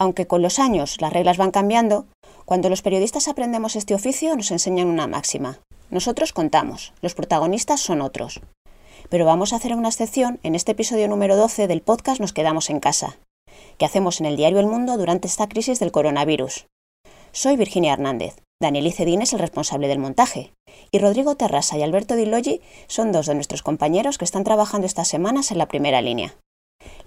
Aunque con los años las reglas van cambiando, cuando los periodistas aprendemos este oficio nos enseñan una máxima. Nosotros contamos, los protagonistas son otros. Pero vamos a hacer una excepción en este episodio número 12 del podcast Nos quedamos en casa, que hacemos en el diario El Mundo durante esta crisis del coronavirus. Soy Virginia Hernández, Daniel Icedín es el responsable del montaje, y Rodrigo Terrasa y Alberto Di Loggi son dos de nuestros compañeros que están trabajando estas semanas en la primera línea.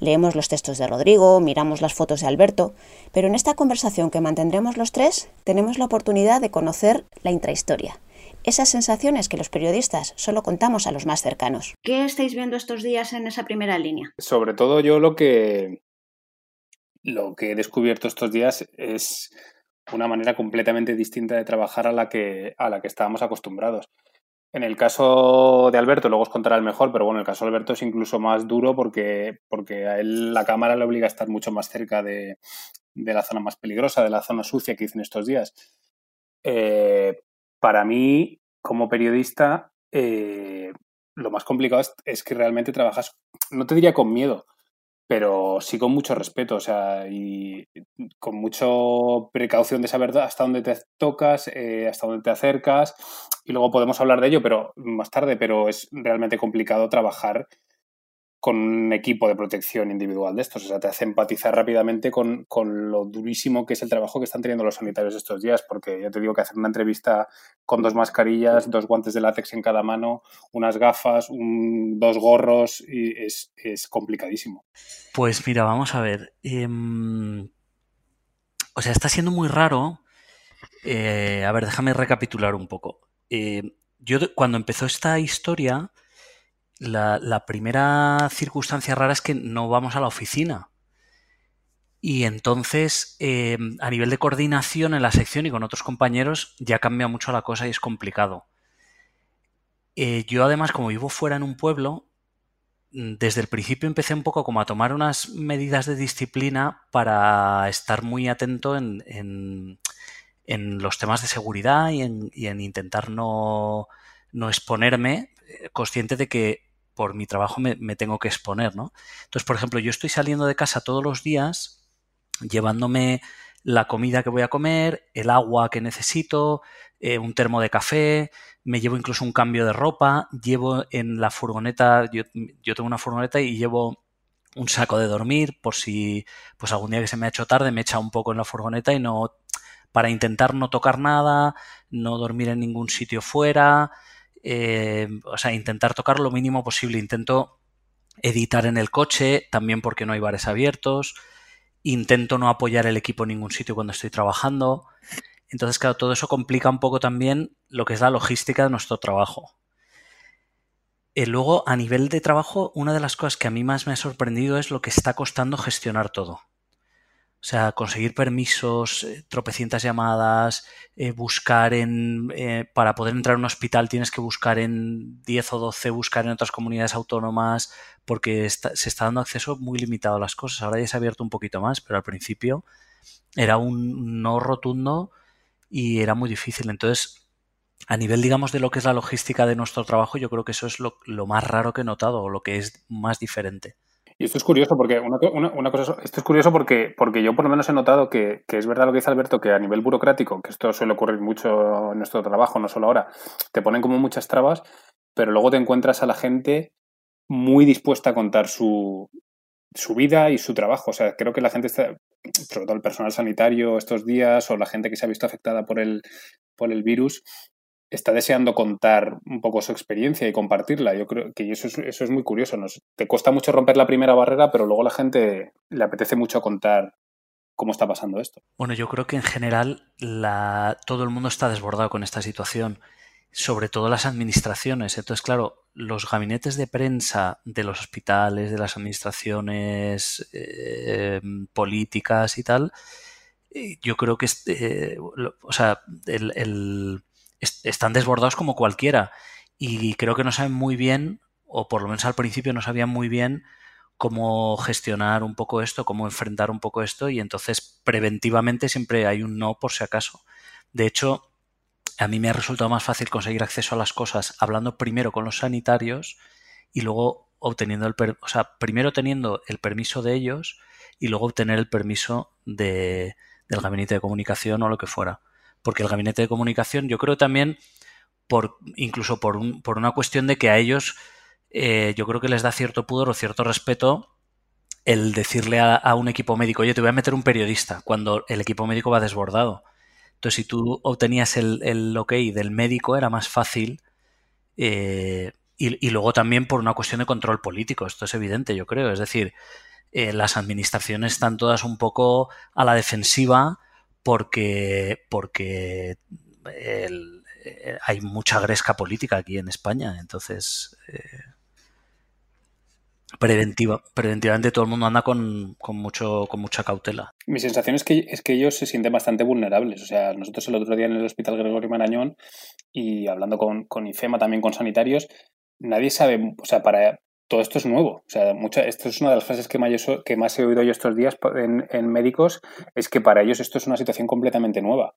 Leemos los textos de Rodrigo, miramos las fotos de Alberto, pero en esta conversación que mantendremos los tres tenemos la oportunidad de conocer la intrahistoria, esas sensaciones que los periodistas solo contamos a los más cercanos. ¿Qué estáis viendo estos días en esa primera línea? Sobre todo yo lo que lo que he descubierto estos días es una manera completamente distinta de trabajar a la que a la que estábamos acostumbrados. En el caso de Alberto, luego os contará el mejor, pero bueno, el caso de Alberto es incluso más duro porque, porque a él la cámara le obliga a estar mucho más cerca de, la zona más peligrosa, de la zona sucia que dicen estos días. Eh, para mí, como periodista, eh, lo más complicado es, que realmente trabajas, no te diría con miedo, pero sí con mucho respeto, o sea, y con mucha precaución de saber hasta dónde te tocas, eh, hasta dónde te acercas, y luego podemos hablar de ello, pero más tarde, pero es realmente complicado trabajar con un equipo de protección individual de estos. O sea, te hace empatizar rápidamente con, lo durísimo que es el trabajo que están teniendo los sanitarios estos días, porque ya te digo que hacer una entrevista con dos mascarillas, dos guantes de látex en cada mano, unas gafas, dos gorros, y es, complicadísimo. Pues mira, vamos a ver. Em, o sea, está siendo muy raro. Eh, a ver, déjame recapitular un poco. Eh, yo cuando empezó esta historia, la, primera circunstancia rara es que no vamos a la oficina. Y entonces, eh, a nivel de coordinación en la sección y con otros compañeros, ya cambia mucho la cosa y es complicado. Eh, yo además, como vivo fuera en un pueblo, mm, desde el principio empecé un poco como a tomar unas medidas de disciplina para estar muy atento en, los temas de seguridad y en, intentar no, no exponerme, consciente de que por mi trabajo me, tengo que exponer, ¿no? Entonces, por ejemplo, yo estoy saliendo de casa todos los días llevándome la comida que voy a comer, el agua que necesito, eh, un termo de café, me llevo incluso un cambio de ropa, llevo en la furgoneta, yo, yo, tengo una furgoneta y llevo un saco de dormir por si pues algún día que se me ha hecho tarde me echa un poco en la furgoneta y no para intentar no tocar nada, no dormir en ningún sitio fuera, eh, o sea, intentar tocar lo mínimo posible. Intento editar en el coche, también porque no hay bares abiertos. Intento no apoyar el equipo en ningún sitio cuando estoy trabajando. Entonces, claro, todo eso complica un poco también lo que es la logística de nuestro trabajo. Eh, luego, a nivel de trabajo, una de las cosas que a mí más me ha sorprendido es lo que está costando gestionar todo. O sea, conseguir permisos, eh, tropecientas llamadas, eh, buscar en... Eh, para poder entrar a un hospital tienes que buscar en 10 o 12, buscar en otras comunidades autónomas, porque se está dando acceso muy limitado a las cosas. Ahora ya se ha abierto un poquito más, pero al principio era un no rotundo y era muy difícil. Entonces, a nivel, digamos, de lo que es la logística de nuestro trabajo, yo creo que eso es lo, lo más raro que he notado o lo que es más diferente. Y esto es curioso porque una, cosa, esto es curioso porque, porque yo por lo menos he notado que, es verdad lo que dice Alberto, que a nivel burocrático, que esto suele ocurrir mucho en nuestro trabajo, no solo ahora, te ponen como muchas trabas, pero luego te encuentras a la gente muy dispuesta a contar su, su vida y su trabajo. O sea, creo que la gente está, sobre todo el personal sanitario estos días o la gente que se ha visto afectada por el, por el virus, está deseando contar un poco su experiencia y compartirla. Yo creo que eso es, eso es muy curioso. Te cuesta mucho romper la primera barrera, pero luego la gente le apetece mucho contar cómo está pasando esto. Bueno, yo creo que en general todo el mundo está desbordado con esta situación, sobre todo las administraciones. Entonces, claro, los gabinetes de prensa de los hospitales, de las administraciones eh, políticas y tal, eh, yo creo que, este, o sea, el están desbordados como cualquiera y creo que no saben muy bien, o por lo menos al principio no sabían muy bien cómo gestionar un poco esto, cómo enfrentar un poco esto y entonces preventivamente siempre hay un no por si acaso. De hecho, a mí me ha resultado más fácil conseguir acceso a las cosas hablando primero con los sanitarios y luego obteniendo el, o sea, primero teniendo el permiso de ellos y luego obtener el permiso de, del gabinete de comunicación o lo que fuera. Porque el gabinete de comunicación, yo creo también, por, incluso por, un, por una cuestión de que a ellos eh, yo creo que les da cierto pudor o cierto respeto el decirle a, un equipo médico, oye, te voy a meter un periodista, cuando el equipo médico va desbordado. Entonces, si tú obtenías el, el ok del médico, era más fácil. Eh, y, luego también por una cuestión de control político, esto es evidente, yo creo. Es decir, eh, las administraciones están todas un poco a la defensiva porque, porque hay mucha gresca política aquí en España. Entonces, preventiva, preventivamente todo el mundo anda con, mucho, con mucha cautela. Mi sensación es que, es que ellos se sienten bastante vulnerables. O sea, nosotros el otro día en el Hospital Gregorio Marañón y hablando con, con IFEMA, también con sanitarios, nadie sabe, o sea, para todo esto es nuevo. O sea, mucha, esto es una de las frases que más, que más he oído yo estos días en, en médicos, es que para ellos esto es una situación completamente nueva.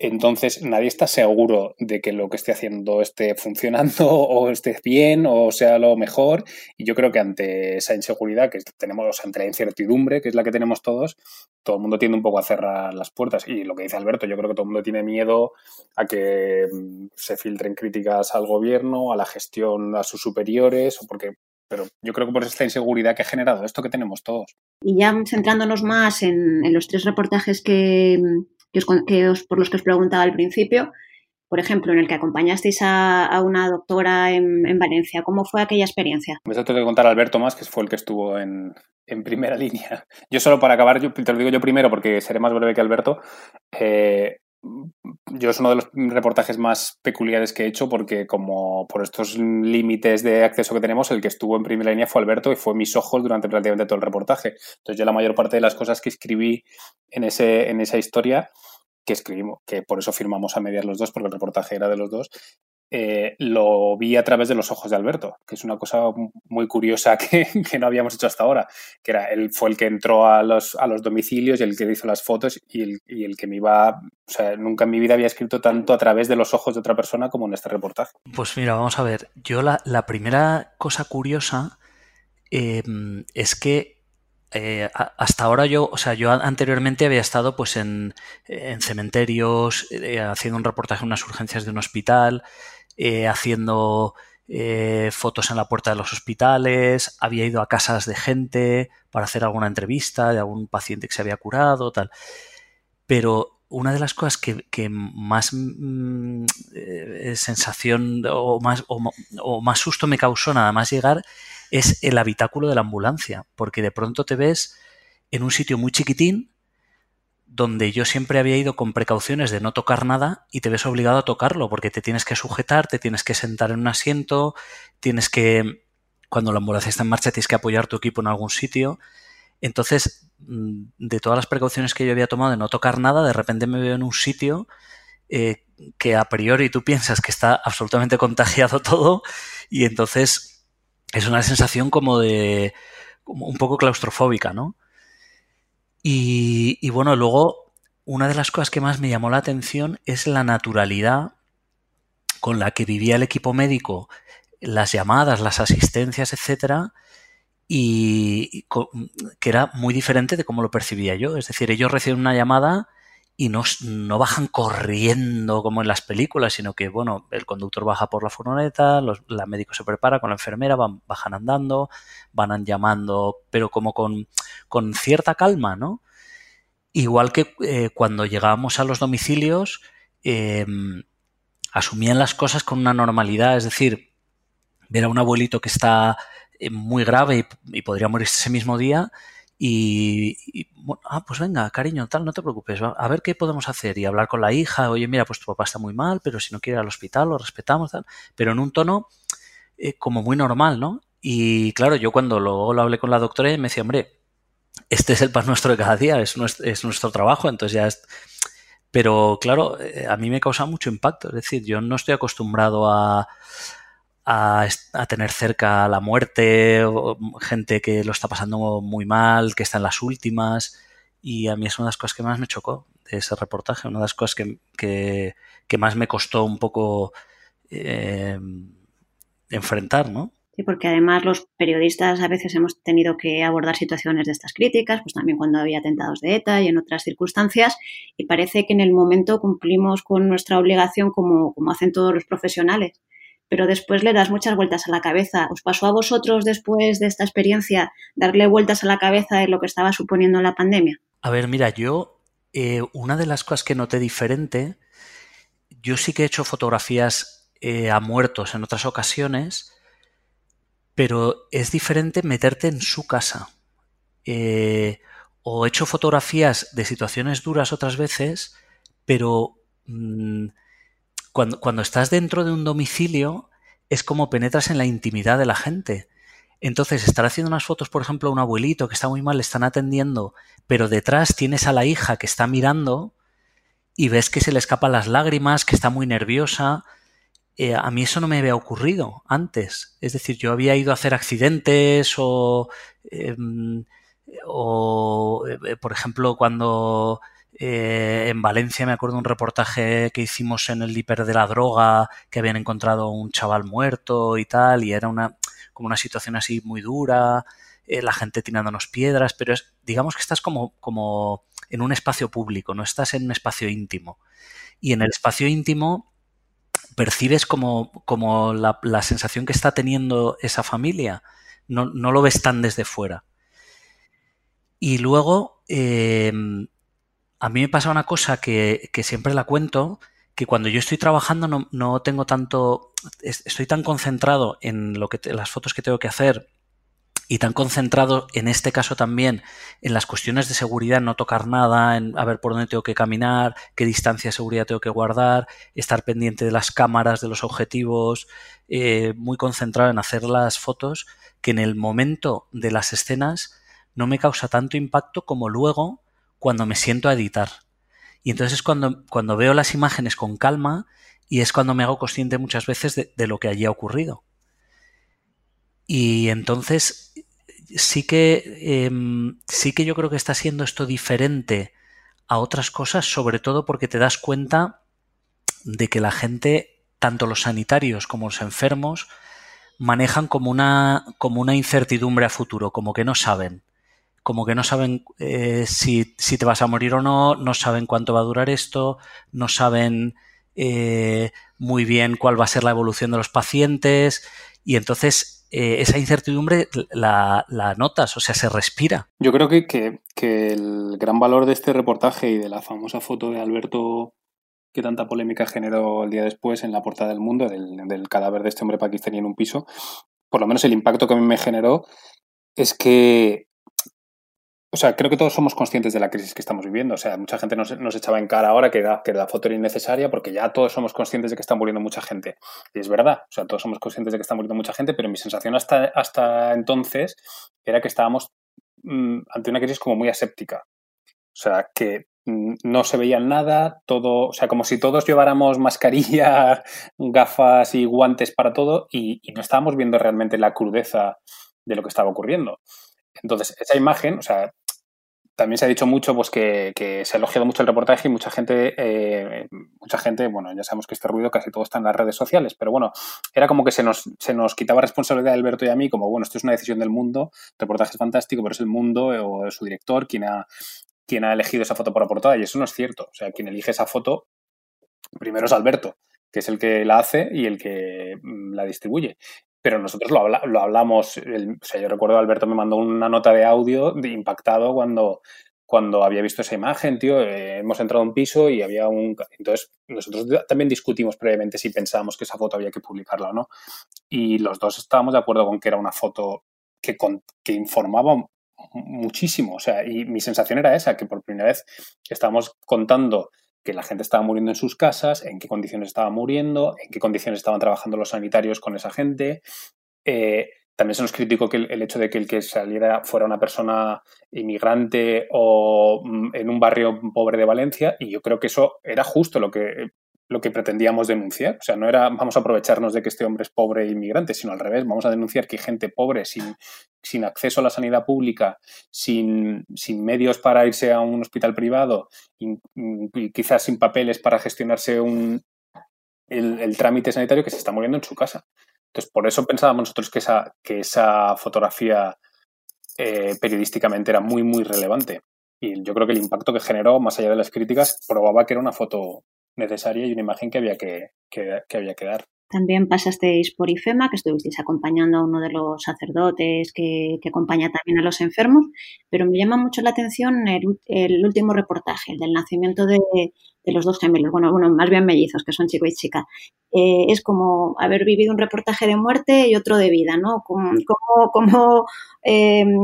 Entonces nadie está seguro de que lo que esté haciendo esté funcionando o esté bien o sea lo mejor. Y yo creo que ante esa inseguridad que tenemos, ante la incertidumbre, que es la que tenemos todos, todo el mundo tiende un poco a cerrar las puertas. Y lo que dice Alberto, yo creo que todo el mundo tiene miedo a que mm, se filtren críticas al gobierno, a la gestión, a sus superiores, o porque pero yo creo que por esta inseguridad que ha generado esto que tenemos todos. Y ya centrándonos más en los tres reportajes que, que os, por los que os preguntaba al principio. Por ejemplo, en el que acompañasteis a, una doctora en, Valencia. ¿Cómo fue aquella experiencia? Me tengo que contar a Alberto más, que fue el que estuvo en, primera línea. Yo solo para acabar, yo, te lo digo yo primero porque seré más breve que Alberto. Eh, yo es uno de los reportajes más peculiares que he hecho porque como por estos límites de acceso que tenemos, el que estuvo en primera línea fue Alberto y fue mis ojos durante prácticamente todo el reportaje. Entonces yo la mayor parte de las cosas que escribí en, ese, en esa historia que escribimos, que por eso firmamos a medias los dos, porque el reportaje era de los dos, eh, lo vi a través de los ojos de Alberto, que es una cosa muy curiosa que, no habíamos hecho hasta ahora, que era él fue el que entró a los, a los domicilios y el que hizo las fotos y el, y el, que me iba, o sea, nunca en mi vida había escrito tanto a través de los ojos de otra persona como en este reportaje. Pues mira, vamos a ver, yo la, la primera cosa curiosa eh, es que eh, hasta ahora yo, o sea, yo anteriormente había estado pues en, cementerios, eh, haciendo un reportaje en unas urgencias de un hospital, eh, haciendo fotos en la puerta de los hospitales, había ido a casas de gente para hacer alguna entrevista de algún paciente que se había curado, tal. Pero una de las cosas que, más mm, sensación o más, o más susto me causó nada más llegar es el habitáculo de la ambulancia, porque de pronto te ves en un sitio muy chiquitín donde yo siempre había ido con precauciones de no tocar nada y te ves obligado a tocarlo porque te tienes que sujetar, te tienes que sentar en un asiento, tienes que, cuando la ambulancia está en marcha, tienes que apoyar tu equipo en algún sitio. Entonces, mm, de todas las precauciones que yo había tomado de no tocar nada, de repente me veo en un sitio eh, que a priori tú piensas que está absolutamente contagiado todo y entonces es una sensación como de como un poco claustrofóbica, ¿no? Y, bueno, luego una de las cosas que más me llamó la atención es la naturalidad con la que vivía el equipo médico, las llamadas, las asistencias, etcétera, y que era muy diferente de cómo lo percibía yo. Es decir, ellos reciben una llamada y no, no, bajan corriendo como en las películas, sino que, bueno, el conductor baja por la furgoneta, los, la médico se prepara con la enfermera, van, bajan andando, van llamando, pero como con, con cierta calma, ¿no? Igual que eh, cuando llegábamos a los domicilios, em, asumían las cosas con una normalidad, es decir, ver a un abuelito que está eh, muy grave y, y podría morirse ese mismo día, y, bueno, ah, pues venga, cariño, tal, no te preocupes, a ver qué podemos hacer y hablar con la hija, oye, mira, pues tu papá está muy mal, pero si no quiere ir al hospital, lo respetamos, tal, pero en un tono eh, como muy normal, ¿no? Y claro, yo cuando luego lo hablé con la doctora, me decía, hombre, este es el pan nuestro de cada día, es nuestro, es nuestro trabajo, entonces ya es... Pero claro, eh, a mí me causa mucho impacto, es decir, yo no estoy acostumbrado a, a, tener cerca la muerte, gente que lo está pasando muy mal, que está en las últimas. Y a mí es una de las cosas que más me chocó de ese reportaje, una de las cosas que, más me costó un poco eh, enfrentar, ¿no? Sí, porque además los periodistas a veces hemos tenido que abordar situaciones de estas críticas, pues también cuando había atentados de ETA y en otras circunstancias, y parece que en el momento cumplimos con nuestra obligación como hacen todos los profesionales, pero después le das muchas vueltas a la cabeza. ¿Os pasó a vosotros después de esta experiencia darle vueltas a la cabeza de lo que estaba suponiendo la pandemia? A ver, mira, yo eh, una de las cosas que noté diferente, yo sí que he hecho fotografías eh, a muertos en otras ocasiones, pero es diferente meterte en su casa. Eh, o he hecho fotografías de situaciones duras otras veces, pero mm, cuando, estás dentro de un domicilio es como penetras en la intimidad de la gente. Entonces, estar haciendo unas fotos, por ejemplo, a un abuelito que está muy mal, le están atendiendo, pero detrás tienes a la hija que está mirando y ves que se le escapan las lágrimas, que está muy nerviosa, eh, a mí eso no me había ocurrido antes. Es decir, yo había ido a hacer accidentes o, em, o eh, por ejemplo, cuando eh, en Valencia me acuerdo un reportaje que hicimos en el hiper de la droga, que habían encontrado un chaval muerto y tal, y era una como una situación así muy dura, la gente tirándonos piedras, pero es, digamos que estás como, como en un espacio público, no estás en un espacio íntimo. Y en el espacio íntimo percibes como, como la, sensación que está teniendo esa familia. No, lo ves tan desde fuera. Y luego, eh, a mí me pasa una cosa que, siempre la cuento, que cuando yo estoy trabajando no, tengo tanto, estoy tan concentrado en lo que las fotos que tengo que hacer y tan concentrado en este caso también en las cuestiones de seguridad, no tocar nada, en a ver por dónde tengo que caminar, qué distancia de seguridad tengo que guardar, estar pendiente de las cámaras, de los objetivos, eh, muy concentrado en hacer las fotos, que en el momento de las escenas no me causa tanto impacto como luego cuando me siento a editar. Y entonces es cuando, cuando veo las imágenes con calma y es cuando me hago consciente muchas veces de lo que allí ha ocurrido. Y entonces sí que, em, sí que yo creo que está siendo esto diferente a otras cosas, sobre todo porque te das cuenta de que la gente, tanto los sanitarios como los enfermos, manejan como una, como una incertidumbre a futuro, como que no saben. Como que no saben eh, si, si, te vas a morir o no, no saben cuánto va a durar esto, no saben eh, muy bien cuál va a ser la evolución de los pacientes y entonces eh, esa incertidumbre la, notas, o sea, se respira. Yo creo que, que, el gran valor de este reportaje y de la famosa foto de Alberto que tanta polémica generó el día después en la portada del mundo, del, del cadáver de este hombre pakistaní en un piso, por lo menos el impacto que a mí me generó es que o sea, creo que todos somos conscientes de la crisis que estamos viviendo. O sea, mucha gente nos, echaba en cara ahora que, que la foto era innecesaria porque ya todos somos conscientes de que está muriendo mucha gente. Y es verdad, o sea, todos somos conscientes de que está muriendo mucha gente, pero mi sensación hasta, hasta entonces era que estábamos mm, ante una crisis como muy aséptica. O sea, que mm, no se veía nada, todo, o sea, como si todos lleváramos mascarilla, gafas y guantes para todo y no estábamos viendo realmente la crudeza de lo que estaba ocurriendo. Entonces, esa imagen, o sea, también se ha dicho mucho pues que, se ha elogiado mucho el reportaje y mucha gente, eh, mucha gente, bueno, ya sabemos que este ruido casi todo está en las redes sociales, pero bueno, era como que se nos, se nos quitaba responsabilidad de Alberto y a mí, como bueno, esto es una decisión del mundo, el reportaje es fantástico, pero es el mundo o su director quien ha, quien ha elegido esa foto por la portada y eso no es cierto. O sea, quien elige esa foto primero es Alberto, que es el que la hace y el que mm, la distribuye pero nosotros lo, lo hablamos, o sea, yo recuerdo Alberto me mandó una nota de audio de impactado cuando, cuando había visto esa imagen, tío, eh, hemos entrado a un piso y había un... Entonces, nosotros también discutimos previamente si pensábamos que esa foto había que publicarla o no. Y los dos estábamos de acuerdo con que era una foto que, que informaba muchísimo. O sea, y mi sensación era esa, que por primera vez estábamos contando que la gente estaba muriendo en sus casas, en qué condiciones estaba muriendo, en qué condiciones estaban trabajando los sanitarios con esa gente. Eh, también se nos criticó que el, hecho de que el que saliera fuera una persona inmigrante o mm, en un barrio pobre de Valencia, y yo creo que eso era justo lo que lo que pretendíamos denunciar. O sea, no era vamos a aprovecharnos de que este hombre es pobre e inmigrante, sino al revés, vamos a denunciar que hay gente pobre sin, sin acceso a la sanidad pública, sin, sin, medios para irse a un hospital privado y, quizás sin papeles para gestionarse un, el, trámite sanitario que se está muriendo en su casa. Entonces, por eso pensábamos nosotros que esa, que esa fotografía eh, periodísticamente era muy, muy relevante. Y yo creo que el impacto que generó, más allá de las críticas, probaba que era una foto necesaria y una imagen que había que, que, había que dar. También pasasteis por IFEMA, que estuvisteis acompañando a uno de los sacerdotes que, acompaña también a los enfermos, pero me llama mucho la atención el, último reportaje, el del nacimiento de, los dos gemelos, bueno, bueno, más bien mellizos, que son chico y chica. Eh, es como haber vivido un reportaje de muerte y otro de vida, ¿no? ¿Cómo, em,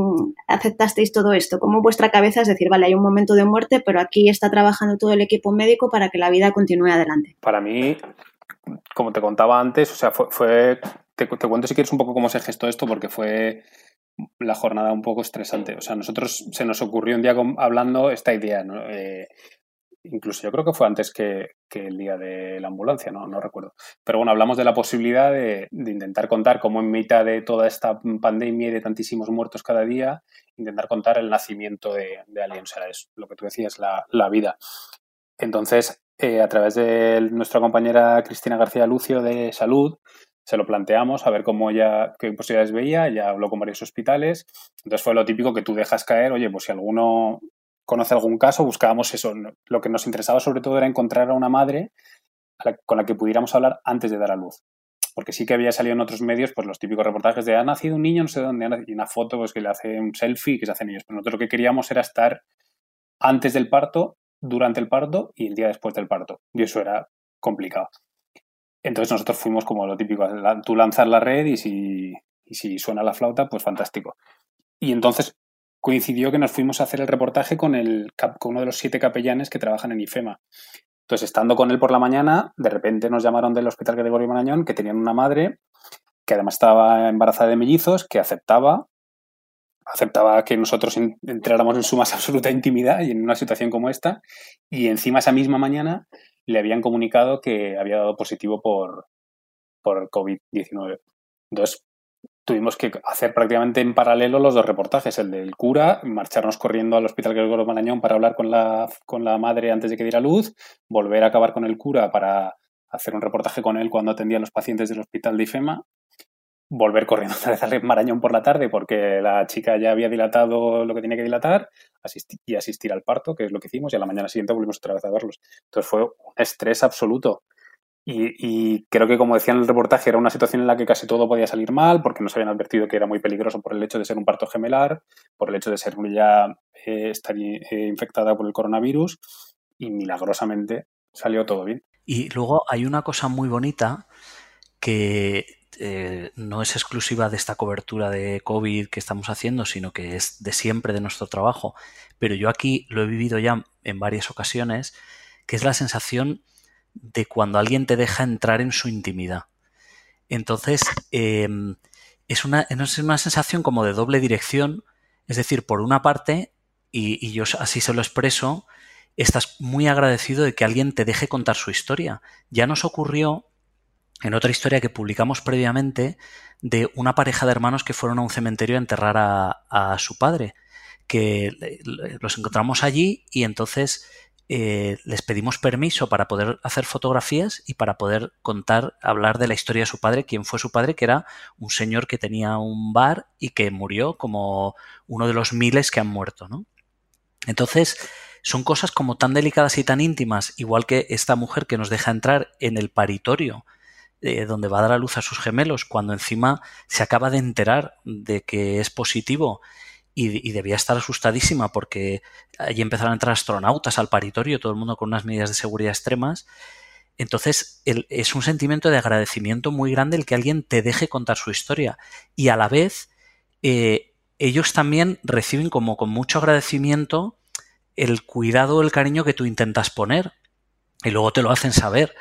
aceptasteis todo esto? ¿Cómo vuestra cabeza es decir, vale, hay un momento de muerte, pero aquí está trabajando todo el equipo médico para que la vida continúe adelante? Para mí, como te contaba antes, o sea, fue, te, cuento si quieres un poco cómo se gestó esto, porque fue la jornada un poco estresante. O sea, nosotros se nos ocurrió un día hablando esta idea, ¿no? Eh, incluso yo creo que fue antes que, el día de la ambulancia, ¿no? no recuerdo. Pero bueno, hablamos de la posibilidad de, intentar contar cómo en mitad de toda esta pandemia y de tantísimos muertos cada día, intentar contar el nacimiento de, de alguien. O es lo que tú decías, la vida. Entonces, eh, a través de nuestra compañera Cristina García Lucio de Salud, se lo planteamos a ver cómo ella, qué posibilidades veía, ya habló con varios hospitales, entonces fue lo típico que tú dejas caer, oye, pues si alguno conoce algún caso, buscábamos eso. Lo que nos interesaba sobre todo era encontrar a una madre con la que pudiéramos hablar antes de dar a luz. Porque sí que había salido en otros medios pues los típicos reportajes de ha nacido un niño, no sé dónde, y una foto pues que le hace un selfie que se hacen ellos. Pero nosotros lo que queríamos era estar antes del parto durante el parto y el día después del parto. Y eso era complicado. Entonces nosotros fuimos como lo típico, tú lanzas la red y si, y si suena la flauta, pues fantástico. Y entonces coincidió que nos fuimos a hacer el reportaje con, el, con uno de los siete capellanes que trabajan en IFEMA. Entonces, estando con él por la mañana, de repente nos llamaron del Hospital Gregorio Marañón que tenían una madre que además estaba embarazada de mellizos, que aceptaba aceptaba que nosotros entráramos en su más absoluta intimidad y en una situación como esta, y encima esa misma mañana le habían comunicado que había dado positivo por, por COVID-19. Entonces, tuvimos que hacer prácticamente en paralelo los dos reportajes, el del cura, marcharnos corriendo al Hospital Gregorio Marañón para hablar con la, con la madre antes de que diera luz, volver a acabar con el cura para hacer un reportaje con él cuando atendía a los pacientes del hospital de IFEMA volver corriendo otra vez al Marañón por la tarde porque la chica ya había dilatado lo que tenía que dilatar y asistir al parto, que es lo que hicimos, y a la mañana siguiente volvimos otra vez a verlos. Entonces fue un estrés absoluto. Y, creo que, como decía en el reportaje, era una situación en la que casi todo podía salir mal, porque nos habían advertido que era muy peligroso por el hecho de ser un parto gemelar, por el hecho de ser ya eh, estar eh, infectada por el coronavirus, y milagrosamente salió todo bien. Y luego hay una cosa muy bonita que eh, no es exclusiva de esta cobertura de COVID que estamos haciendo, sino que es de siempre de nuestro trabajo. Pero yo aquí lo he vivido ya en varias ocasiones, que es la sensación de cuando alguien te deja entrar en su intimidad. Entonces, em, es, una, es una sensación como de doble dirección, es decir, por una parte, y, y yo así se lo expreso, estás muy agradecido de que alguien te deje contar su historia. Ya nos ocurrió en otra historia que publicamos previamente de una pareja de hermanos que fueron a un cementerio a enterrar a, su padre, que los encontramos allí y entonces eh, les pedimos permiso para poder hacer fotografías y para poder contar, hablar de la historia de su padre, quién fue su padre, que era un señor que tenía un bar y que murió como uno de los miles que han muerto, ¿no? Entonces, son cosas como tan delicadas y tan íntimas, igual que esta mujer que nos deja entrar en el paritorio eh, donde va a dar a luz a sus gemelos, cuando encima se acaba de enterar de que es positivo y, debía estar asustadísima porque allí empezaron a entrar astronautas al paritorio, todo el mundo con unas medidas de seguridad extremas. Entonces es un sentimiento de agradecimiento muy grande el que alguien te deje contar su historia y a la vez eh, ellos también reciben como con mucho agradecimiento el cuidado, el cariño que tú intentas poner y luego te lo hacen saber.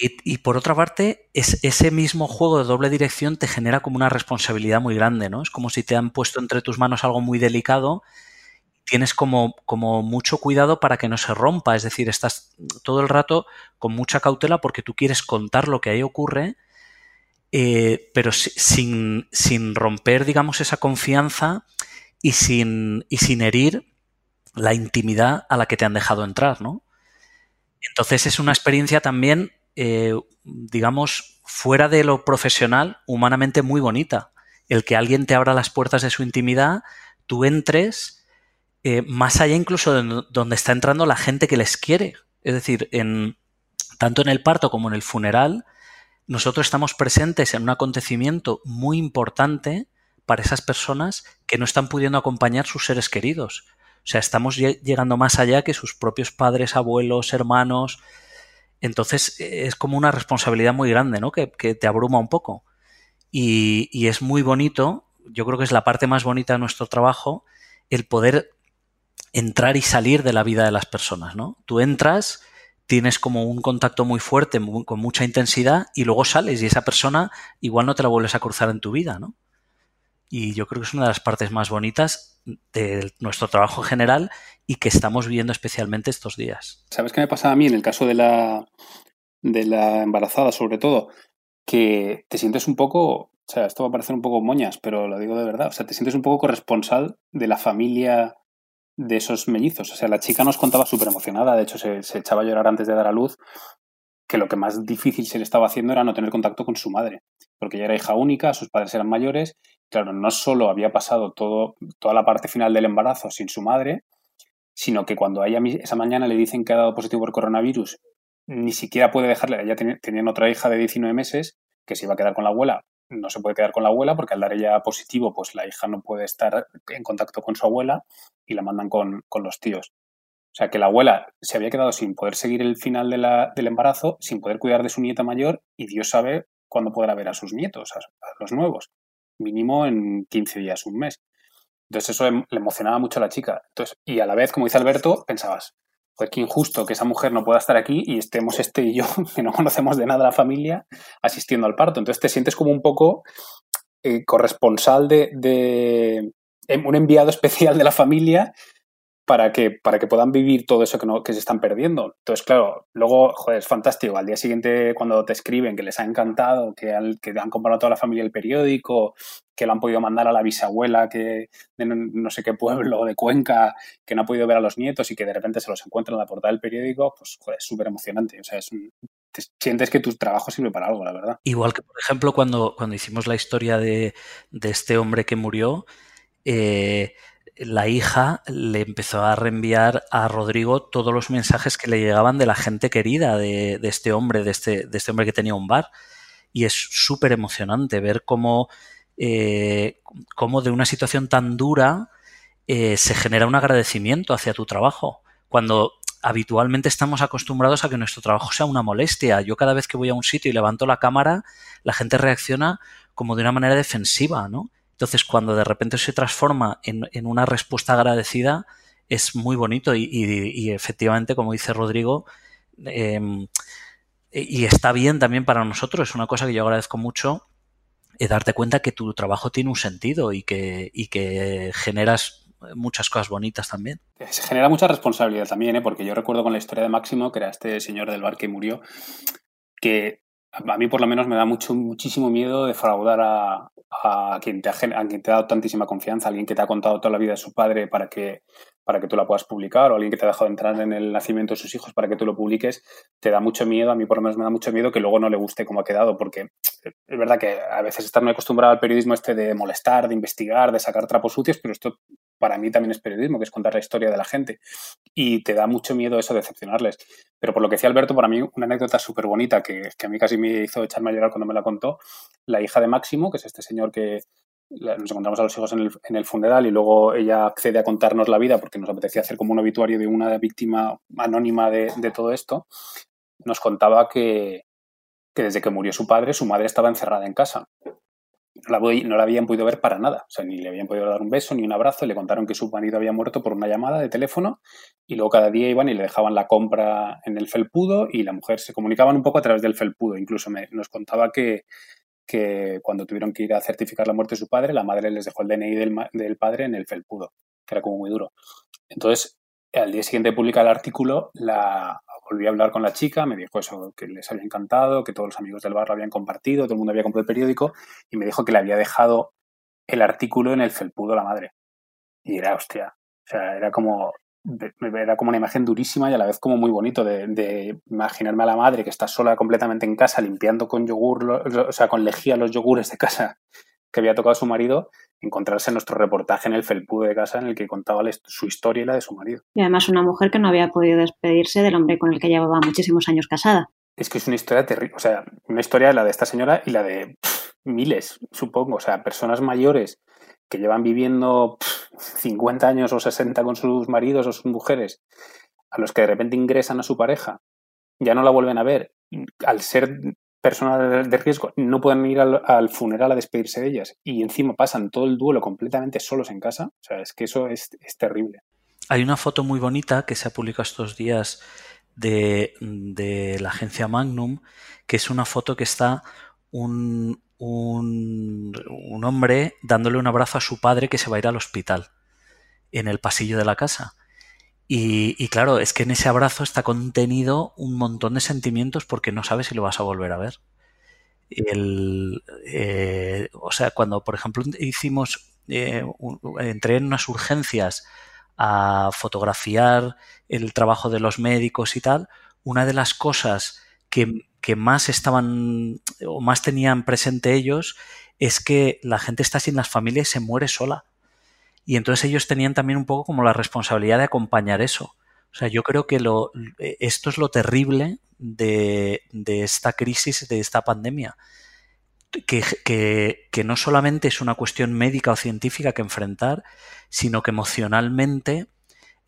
Y, por otra parte, es, ese mismo juego de doble dirección te genera como una responsabilidad muy grande, ¿no? Es como si te han puesto entre tus manos algo muy delicado, tienes como, como mucho cuidado para que no se rompa, es decir, estás todo el rato con mucha cautela porque tú quieres contar lo que ahí ocurre, eh, pero sin, sin romper, digamos, esa confianza y sin, y sin herir la intimidad a la que te han dejado entrar, ¿no? Entonces es una experiencia también eh, digamos, fuera de lo profesional, humanamente muy bonita. El que alguien te abra las puertas de su intimidad, tú entres eh, más allá incluso de donde está entrando la gente que les quiere. Es decir, en, tanto en el parto como en el funeral, nosotros estamos presentes en un acontecimiento muy importante para esas personas que no están pudiendo acompañar sus seres queridos. O sea, estamos llegando más allá que sus propios padres, abuelos, hermanos. Entonces es como una responsabilidad muy grande, ¿no? Que, te abruma un poco. Y, y, es muy bonito, yo creo que es la parte más bonita de nuestro trabajo, el poder entrar y salir de la vida de las personas, ¿no? Tú entras, tienes como un contacto muy fuerte, con mucha intensidad, y luego sales y esa persona igual no te la vuelves a cruzar en tu vida, ¿no? Y yo creo que es una de las partes más bonitas de nuestro trabajo general y que estamos viendo especialmente estos días. ¿Sabes qué me pasaba a mí en el caso de la, de la embarazada, sobre todo? Que te sientes un poco, o sea, esto va a parecer un poco moñas, pero lo digo de verdad, o sea, te sientes un poco corresponsal de la familia de esos mellizos. O sea, la chica nos contaba súper emocionada, de hecho se, echaba a llorar antes de dar a luz, que lo que más difícil se le estaba haciendo era no tener contacto con su madre, porque ella era hija única, sus padres eran mayores, claro, no solo había pasado todo, toda la parte final del embarazo sin su madre, sino que cuando a ella esa mañana le dicen que ha dado positivo por coronavirus, ni siquiera puede dejarle, ella tenía, otra hija de 19 meses que se iba a quedar con la abuela, no se puede quedar con la abuela porque al dar ella positivo, pues la hija no puede estar en contacto con su abuela y la mandan con, los tíos. O sea, que la abuela se había quedado sin poder seguir el final del embarazo, sin poder cuidar de su nieta mayor y Dios sabe cuándo podrá ver a sus nietos, a, los nuevos. Mínimo en 15 días, un mes. Entonces eso le emocionaba mucho a la chica. Entonces, y a la vez, como dice Alberto, pensabas, pues qué injusto que esa mujer no pueda estar aquí y estemos este y yo, que no conocemos de nada la familia, asistiendo al parto. Entonces te sientes como un poco eh, corresponsal de, de, em, un enviado especial de la familia para que, para que puedan vivir todo eso que, no, que se están perdiendo. Entonces, claro, luego, joder, es fantástico. Al día siguiente, cuando te escriben que les ha encantado, que, al, que han comprado a toda la familia el periódico, que lo han podido mandar a la bisabuela que de no sé qué pueblo de Cuenca, que no ha podido ver a los nietos y que de repente se los encuentran en la portada del periódico, pues, joder, es súper emocionante. O sea, es sientes que tu trabajo sirve para algo, la verdad. Igual que, por ejemplo, cuando, cuando hicimos la historia de, de este hombre que murió, eh, la hija le empezó a reenviar a Rodrigo todos los mensajes que le llegaban de la gente querida de, este hombre, de este, de este, hombre que tenía un bar. Y es súper emocionante ver cómo, eh, cómo, de una situación tan dura eh, se genera un agradecimiento hacia tu trabajo. Cuando habitualmente estamos acostumbrados a que nuestro trabajo sea una molestia. Yo cada vez que voy a un sitio y levanto la cámara, la gente reacciona como de una manera defensiva, ¿no? Entonces, cuando de repente se transforma en, una respuesta agradecida, es muy bonito y, efectivamente, como dice Rodrigo, em, y está bien también para nosotros, es una cosa que yo agradezco mucho, eh, darte cuenta que tu trabajo tiene un sentido y que, y que generas muchas cosas bonitas también. Se genera mucha responsabilidad también, ¿eh? porque yo recuerdo con la historia de Máximo, que era este señor del bar que murió, que a mí por lo menos me da mucho, muchísimo miedo defraudar a, a quien, te ha, quien te ha dado tantísima confianza, alguien que te ha contado toda la vida de su padre para que, para que tú la puedas publicar, o alguien que te ha dejado entrar en el nacimiento de sus hijos para que tú lo publiques, te da mucho miedo, a mí por lo menos me da mucho miedo que luego no le guste cómo ha quedado, porque es verdad que a veces estar muy acostumbrado al periodismo este de molestar, de investigar, de sacar trapos sucios, pero esto para mí también es periodismo, que es contar la historia de la gente. Y te da mucho miedo eso, decepcionarles. Pero por lo que decía Alberto, para mí una anécdota súper bonita que, que, a mí casi me hizo echarme a llorar cuando me la contó, la hija de Máximo, que es este señor que nos encontramos a los hijos en el, en el funeral y luego ella accede a contarnos la vida porque nos apetecía hacer como un obituario de una víctima anónima de, de todo esto, nos contaba que, que desde que murió su padre, su madre estaba encerrada en casa no la, habían podido ver para nada. O sea, ni le habían podido dar un beso ni un abrazo. Le contaron que su marido había muerto por una llamada de teléfono y luego cada día iban y le dejaban la compra en el felpudo y la mujer se comunicaban un poco a través del felpudo. Incluso nos contaba que, que cuando tuvieron que ir a certificar la muerte de su padre, la madre les dejó el DNI del, del padre en el felpudo, que era como muy duro. Entonces, al día siguiente de publicar el artículo, la, volví a hablar con la chica, me dijo eso, que les había encantado, que todos los amigos del bar lo habían compartido, todo el mundo había comprado el periódico, y me dijo que le había dejado el artículo en el felpudo la madre. Y era, hostia, o sea, era como, era como una imagen durísima y a la vez como muy bonito de, imaginarme a la madre que está sola completamente en casa limpiando con yogur, o sea, con lejía los yogures de casa que había tocado su marido, encontrarse en nuestro reportaje en el felpudo de casa en el que contaba su historia y la de su marido. Y además una mujer que no había podido despedirse del hombre con el que llevaba muchísimos años casada. Es que es una historia terrible, o sea, una historia la de esta señora y la de miles, supongo, o sea, personas mayores que llevan viviendo 50 años o 60 con sus maridos o sus mujeres, a los que de repente ingresan a su pareja, ya no la vuelven a ver, al ser personas de riesgo, no pueden ir al, funeral a despedirse de ellas y encima pasan todo el duelo completamente solos en casa, o sea, es que eso es, terrible. Hay una foto muy bonita que se ha publicado estos días de, de la agencia Magnum, que es una foto que está un, un, hombre dándole un abrazo a su padre que se va a ir al hospital en el pasillo de la casa. Y, claro, es que en ese abrazo está contenido un montón de sentimientos porque no sabes si lo vas a volver a ver. Eh, o sea, cuando por ejemplo hicimos, eh, entré en unas urgencias a fotografiar el trabajo de los médicos y tal, una de las cosas que, más estaban o más tenían presente ellos es que la gente está sin las familias y se muere sola. Y entonces ellos tenían también un poco como la responsabilidad de acompañar eso. O sea, yo creo que lo, esto es lo terrible de, esta crisis, de esta pandemia. Que, que, que, no solamente es una cuestión médica o científica que enfrentar, sino que emocionalmente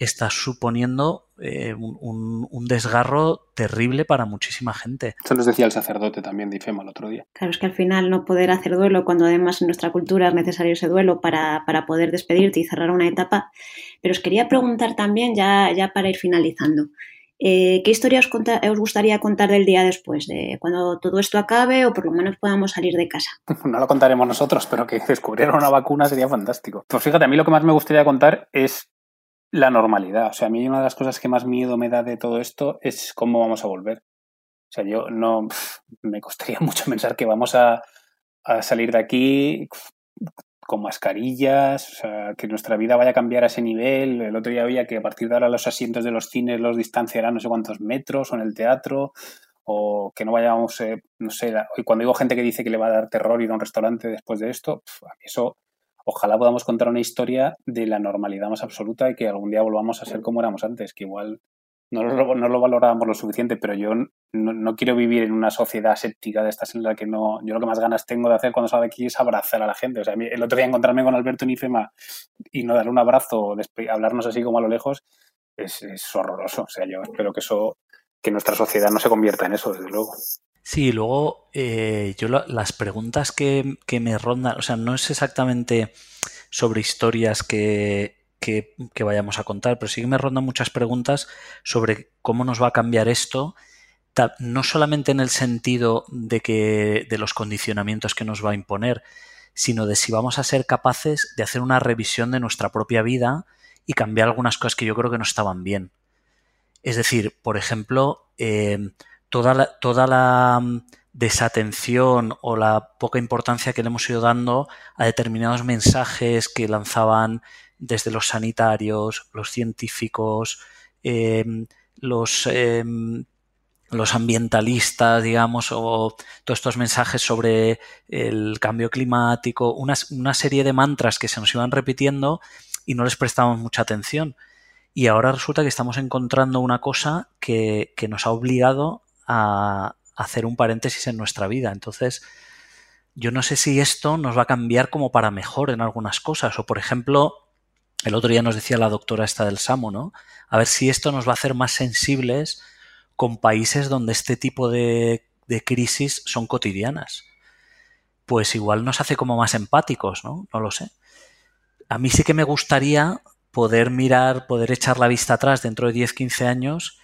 está suponiendo eh, un, desgarro terrible para muchísima gente. Eso nos decía el sacerdote también de IFEMA el otro día. Claro, es que al final no poder hacer duelo, cuando además en nuestra cultura es necesario ese duelo para, poder despedirte y cerrar una etapa. Pero os quería preguntar también, ya, ya para ir finalizando, eh, ¿qué historia os, os, gustaría contar del día después, de cuando todo esto acabe o por lo menos podamos salir de casa? No lo contaremos nosotros, pero que descubrieran una vacuna sería fantástico. Pues fíjate, a mí lo que más me gustaría contar es la normalidad. O sea, a mí una de las cosas que más miedo me da de todo esto es cómo vamos a volver. O sea, yo no me costaría mucho pensar que vamos a, salir de aquí con mascarillas, o sea, que nuestra vida vaya a cambiar a ese nivel. El otro día había que a partir de ahora los asientos de los cines los distanciarán no sé cuántos metros o en el teatro, o que no vayamos, eh, no sé, cuando digo gente que dice que le va a dar terror ir a un restaurante después de esto, eso ojalá podamos contar una historia de la normalidad más absoluta y que algún día volvamos a ser como éramos antes, que igual no lo, valorábamos lo suficiente, pero yo no, quiero vivir en una sociedad séptica de estas en la que no. Yo lo que más ganas tengo de hacer cuando salgo de aquí es abrazar a la gente. O sea, el otro día encontrarme con Alberto Nifema y no darle un abrazo hablarnos así como a lo lejos es horroroso. O sea, yo espero que eso, que nuestra sociedad no se convierta en eso, desde luego. Sí, luego eh, yo las preguntas que, me rondan, o sea, no es exactamente sobre historias que, que, vayamos a contar, pero sí que me rondan muchas preguntas sobre cómo nos va a cambiar esto, no solamente en el sentido de que de los condicionamientos que nos va a imponer, sino de si vamos a ser capaces de hacer una revisión de nuestra propia vida y cambiar algunas cosas que yo creo que no estaban bien. Es decir, por ejemplo, eh, toda la, toda la mm, desatención o la poca importancia que le hemos ido dando a determinados mensajes que lanzaban desde los sanitarios, los científicos, em, los, em, los ambientalistas, digamos, o todos estos mensajes sobre el cambio climático, una, una serie de mantras que se nos iban repitiendo y no les prestamos mucha atención. Y ahora resulta que estamos encontrando una cosa que, que nos ha obligado a hacer un paréntesis en nuestra vida. Entonces, yo no sé si esto nos va a cambiar como para mejor en algunas cosas. O, por ejemplo, el otro día nos decía la doctora esta del Samo, ¿no? A ver si esto nos va a hacer más sensibles con países donde este tipo de, de crisis son cotidianas. Pues igual nos hace como más empáticos, ¿no? No lo sé. A mí sí que me gustaría poder mirar, poder echar la vista atrás dentro de 10, 15 años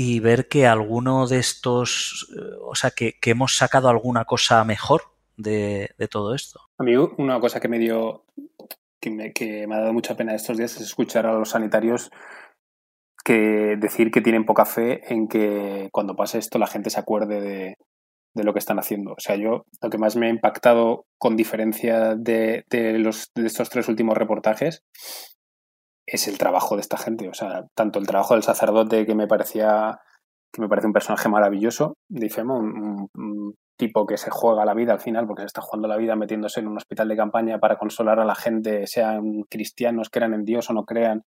y ver que alguno de estos, eh, o sea, que, hemos sacado alguna cosa mejor de, todo esto. A mí una cosa que me dio, que me, que me ha dado mucha pena estos días es escuchar a los sanitarios que decir que tienen poca fe en que cuando pase esto la gente se acuerde de, de lo que están haciendo. O sea, yo lo que más me ha impactado con diferencia de, de, los, de estos tres últimos reportajes es el trabajo de esta gente. O sea, tanto el trabajo del sacerdote que me parecía que me parece un personaje maravilloso, dice un, un, tipo que se juega la vida al final, porque se está jugando la vida metiéndose en un hospital de campaña para consolar a la gente, sean cristianos, crean en Dios o no crean,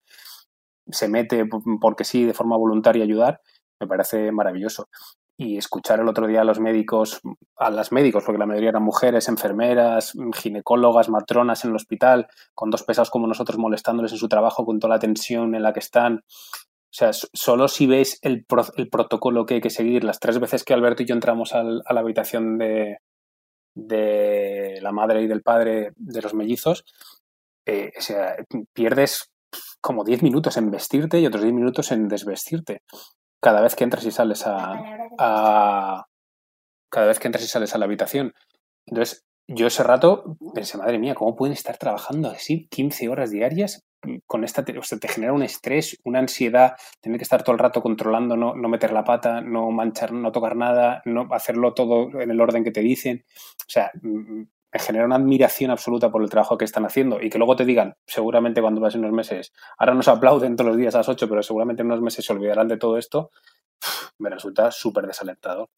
se mete porque sí, de forma voluntaria ayudar, me parece maravilloso. Y escuchar el otro día a los médicos, a las médicos, porque la mayoría eran mujeres, enfermeras, ginecólogas, matronas en el hospital, con dos pesados como nosotros molestándoles en su trabajo con toda la tensión en la que están, o sea, solo si ves el, el, protocolo que hay que seguir, las tres veces que Alberto y yo entramos a la habitación de, de, la madre y del padre de los mellizos, eh, o sea, pierdes como 10 minutos en vestirte y otros 10 minutos en desvestirte. Cada vez que entras y sales a, a, cada vez que entras y sales a la habitación. Entonces, yo ese rato pensé, madre mía, ¿cómo pueden estar trabajando así 15 horas diarias con esta, o sea, te genera un estrés, una ansiedad, tener que estar todo el rato controlando, no, no, meter la pata, no manchar, no tocar nada, no hacerlo todo en el orden que te dicen. O sea, mm, me genera una admiración absoluta por el trabajo que están haciendo y que luego te digan, seguramente cuando vas en unos meses, ahora nos aplauden todos los días a las 8, pero seguramente en unos meses se olvidarán de todo esto, me resulta súper desalentador.